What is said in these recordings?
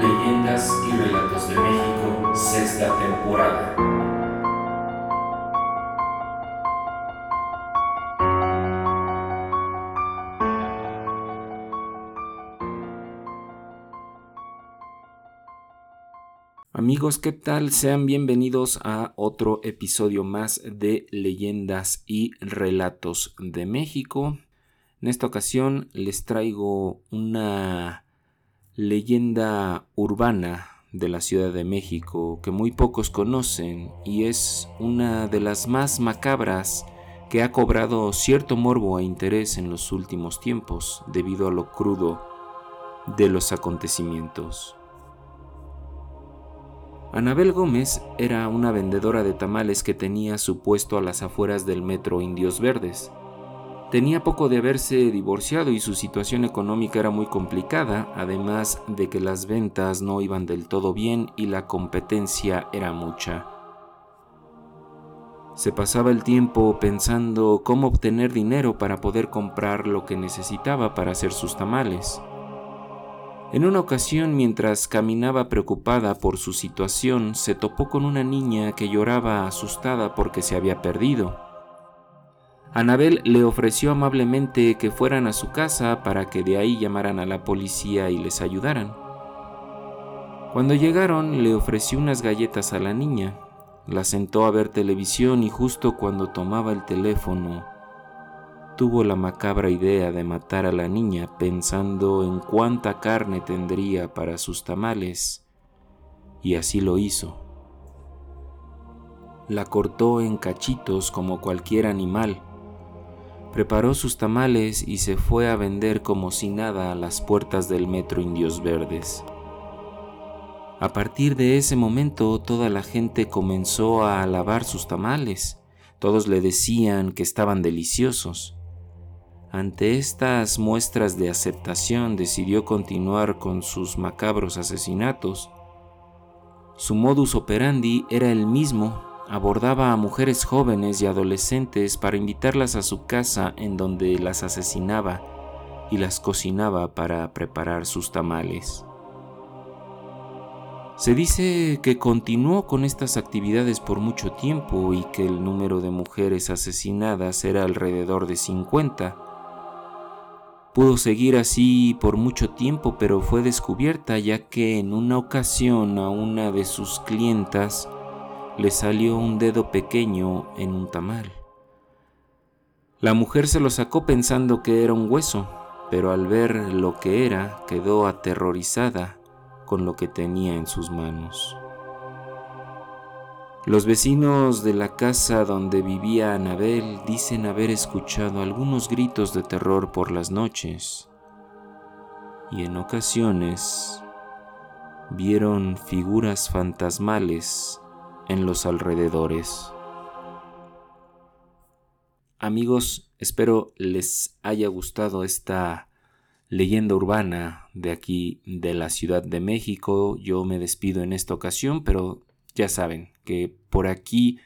Leyendas y Relatos de México, sexta temporada. Amigos, ¿qué tal? Sean bienvenidos a otro episodio más de Leyendas y Relatos de México. En esta ocasión les traigo una leyenda urbana de la Ciudad de México que muy pocos conocen y es una de las más macabras que ha cobrado cierto morbo e interés en los últimos tiempos debido a lo crudo de los acontecimientos. Anabel Gómez era una vendedora de tamales que tenía su puesto a las afueras del metro Indios Verdes Tenía poco de haberse divorciado y su situación económica era muy complicada, además de que las ventas no iban del todo bien y la competencia era mucha. Se pasaba el tiempo pensando cómo obtener dinero para poder comprar lo que necesitaba para hacer sus tamales. En una ocasión, mientras caminaba preocupada por su situación, se topó con una niña que lloraba asustada porque se había perdido. Anabel le ofreció amablemente que fueran a su casa para que de ahí llamaran a la policía y les ayudaran. Cuando llegaron le ofreció unas galletas a la niña, la sentó a ver televisión y justo cuando tomaba el teléfono tuvo la macabra idea de matar a la niña pensando en cuánta carne tendría para sus tamales y así lo hizo. La cortó en cachitos como cualquier animal preparó sus tamales y se fue a vender como si nada a las puertas del metro Indios Verdes. A partir de ese momento toda la gente comenzó a alabar sus tamales. Todos le decían que estaban deliciosos. Ante estas muestras de aceptación decidió continuar con sus macabros asesinatos. Su modus operandi era el mismo abordaba a mujeres jóvenes y adolescentes para invitarlas a su casa en donde las asesinaba y las cocinaba para preparar sus tamales. Se dice que continuó con estas actividades por mucho tiempo y que el número de mujeres asesinadas era alrededor de 50. Pudo seguir así por mucho tiempo, pero fue descubierta ya que en una ocasión a una de sus clientas le salió un dedo pequeño en un tamal. La mujer se lo sacó pensando que era un hueso, pero al ver lo que era quedó aterrorizada con lo que tenía en sus manos. Los vecinos de la casa donde vivía Anabel dicen haber escuchado algunos gritos de terror por las noches y en ocasiones vieron figuras fantasmales en los alrededores. Amigos, espero les haya gustado esta leyenda urbana de aquí de la Ciudad de México. Yo me despido en esta ocasión, pero ya saben que por aquí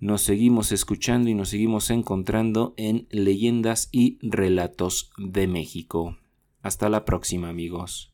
nos seguimos escuchando y nos seguimos encontrando en leyendas y relatos de México. Hasta la próxima amigos.